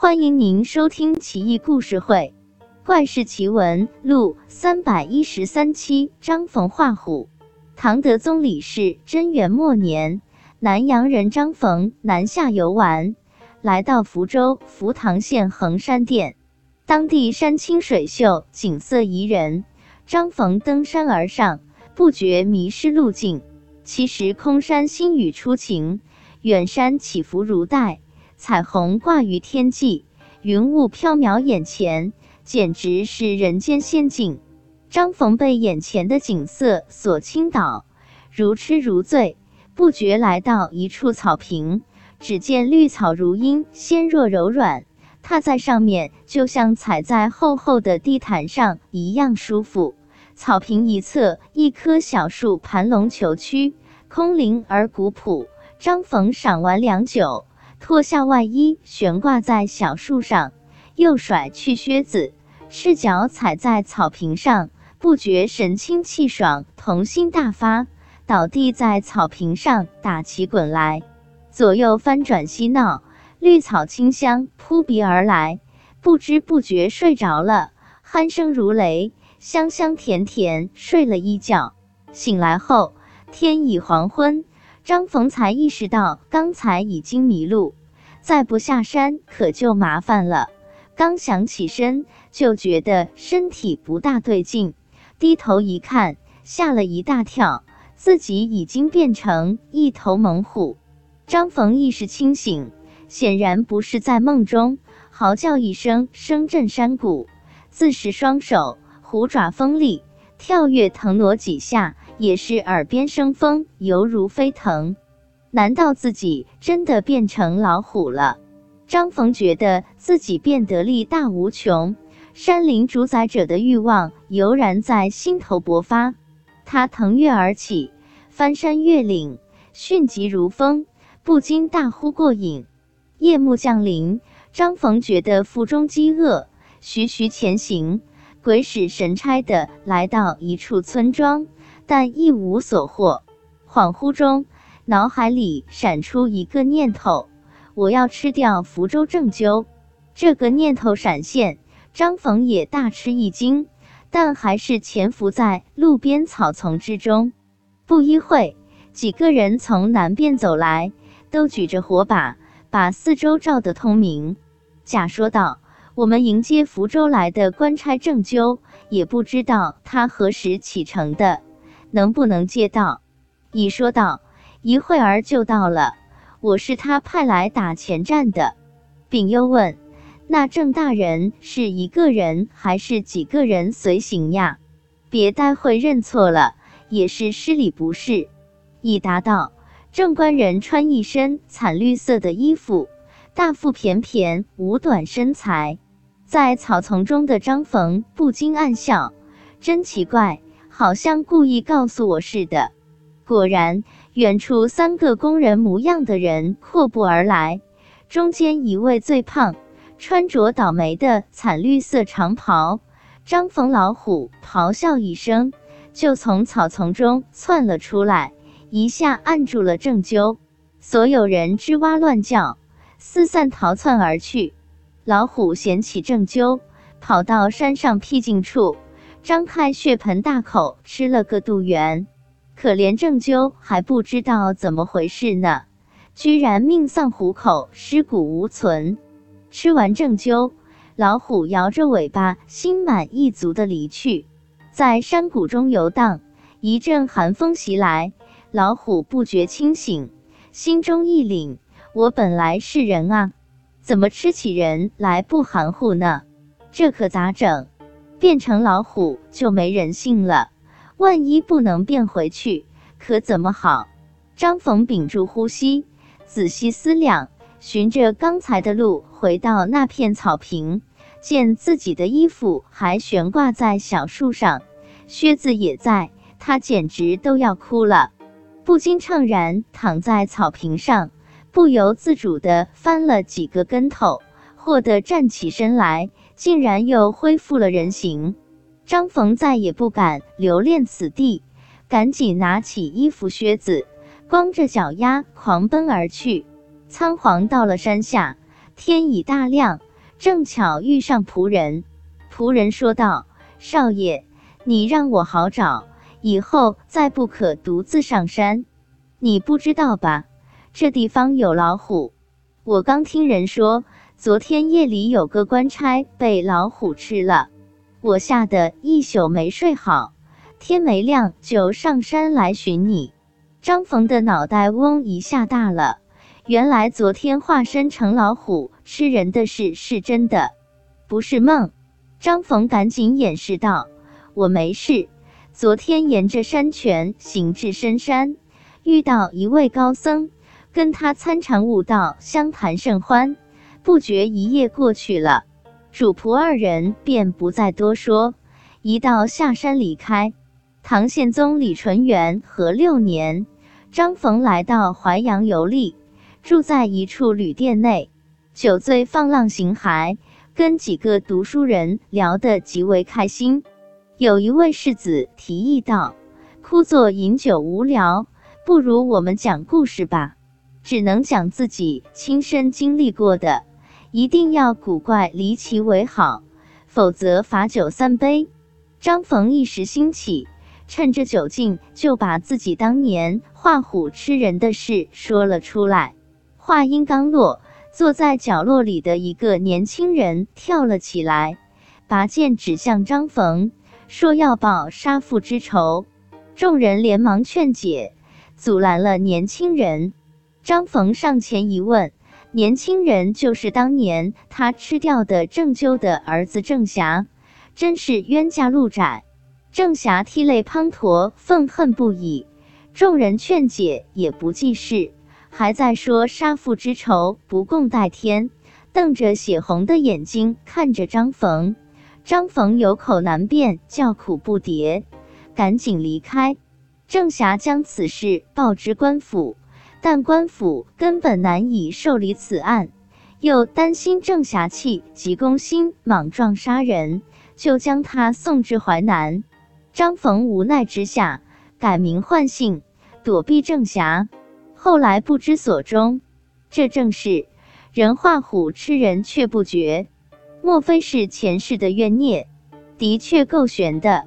欢迎您收听《奇异故事会·怪事奇闻录》三百一十三期。张逢画虎。唐德宗李氏贞元末年，南阳人张逢南下游玩，来到福州福塘县衡山店，当地山清水秀，景色宜人。张逢登山而上，不觉迷失路径。其实空山新雨初晴，远山起伏如带。彩虹挂于天际，云雾飘渺眼前，简直是人间仙境。张逢被眼前的景色所倾倒，如痴如醉，不觉来到一处草坪，只见绿草如茵，纤弱柔软，踏在上面就像踩在厚厚的地毯上一样舒服。草坪一侧，一棵小树盘龙虬曲，空灵而古朴。张逢赏玩良久。脱下外衣，悬挂在小树上，又甩去靴子，赤脚踩在草坪上，不觉神清气爽，童心大发，倒地在草坪上打起滚来，左右翻转嬉闹，绿草清香扑鼻而来，不知不觉睡着了，鼾声如雷，香香甜甜，睡了一觉，醒来后天已黄昏。张逢才意识到刚才已经迷路，再不下山可就麻烦了。刚想起身，就觉得身体不大对劲，低头一看，吓了一大跳，自己已经变成一头猛虎。张逢意识清醒，显然不是在梦中，嚎叫一声，声震山谷，自是双手虎爪锋利，跳跃腾挪几下。也是耳边生风，犹如飞腾。难道自己真的变成老虎了？张逢觉得自己变得力大无穷，山林主宰者的欲望油然在心头勃发。他腾跃而起，翻山越岭，迅疾如风，不禁大呼过瘾。夜幕降临，张逢觉得腹中饥饿，徐徐前行，鬼使神差的来到一处村庄。但一无所获，恍惚中，脑海里闪出一个念头：我要吃掉福州正鸠。这个念头闪现，张逢也大吃一惊，但还是潜伏在路边草丛之中。不一会，几个人从南边走来，都举着火把，把四周照得通明。甲说道：“我们迎接福州来的官差正鸠，也不知道他何时启程的。”能不能借到？乙说道：“一会儿就到了。我是他派来打前站的。”丙又问：“那郑大人是一个人还是几个人随行呀？别待会认错了，也是失礼不是。”乙答道：“郑官人穿一身惨绿色的衣服，大腹便便，五短身材。”在草丛中的张逢不禁暗笑：“真奇怪。”好像故意告诉我似的。果然，远处三个工人模样的人阔步而来，中间一位最胖，穿着倒霉的惨绿色长袍。张逢老虎咆哮一声，就从草丛中窜了出来，一下按住了郑鸠。所有人吱哇乱叫，四散逃窜而去。老虎捡起郑鸠，跑到山上僻静处。张开血盆大口吃了个肚圆，可怜郑鸠还不知道怎么回事呢，居然命丧虎口，尸骨无存。吃完郑鸠，老虎摇着尾巴，心满意足的离去。在山谷中游荡，一阵寒风袭来，老虎不觉清醒，心中一凛：我本来是人啊，怎么吃起人来不含糊呢？这可咋整？变成老虎就没人性了，万一不能变回去，可怎么好？张逢屏住呼吸，仔细思量，循着刚才的路回到那片草坪，见自己的衣服还悬挂在小树上，靴子也在，他简直都要哭了，不禁怅然躺在草坪上，不由自主的翻了几个跟头，霍地站起身来。竟然又恢复了人形，张逢再也不敢留恋此地，赶紧拿起衣服靴子，光着脚丫狂奔而去。仓皇到了山下，天已大亮，正巧遇上仆人。仆人说道：“少爷，你让我好找，以后再不可独自上山。你不知道吧？这地方有老虎。我刚听人说，昨天夜里有个官差被老虎吃了，我吓得一宿没睡好。天没亮就上山来寻你。”张逢的脑袋嗡一下大了。原来昨天化身成老虎吃人的事是真的，不是梦。张逢赶紧掩饰道：“我没事。昨天沿着山泉行至深山，遇到一位高僧，跟他参禅悟道，相谈甚欢。不觉一夜过去了，主仆二人便不再多说，一道下山离开。唐宪宗李纯元和六年，张逢来到淮阳游历。”住在一处旅店内，酒醉放浪形骸，跟几个读书人聊得极为开心。有一位世子提议道：“枯坐饮酒无聊，不如我们讲故事吧。只能讲自己亲身经历过的，一定要古怪离奇为好，否则罚酒三杯。”张逢一时兴起，趁着酒劲，就把自己当年画虎吃人的事说了出来。话音刚落，坐在角落里的一个年轻人跳了起来，拔剑指向张逢，说要报杀父之仇。众人连忙劝解，阻拦了年轻人。张逢上前一问，年轻人就是当年他吃掉的郑纠的儿子郑霞，真是冤家路窄。郑霞涕泪滂沱，愤恨不已。众人劝解也不济事。还在说杀父之仇不共戴天，瞪着血红的眼睛看着张逢。张逢有口难辩，叫苦不迭，赶紧离开。郑霞将此事报知官府，但官府根本难以受理此案，又担心郑侠气急攻心，莽撞杀人，就将他送至淮南。张逢无奈之下，改名换姓，躲避郑侠。后来不知所终，这正是人画虎吃人却不觉，莫非是前世的怨孽？的确够悬的。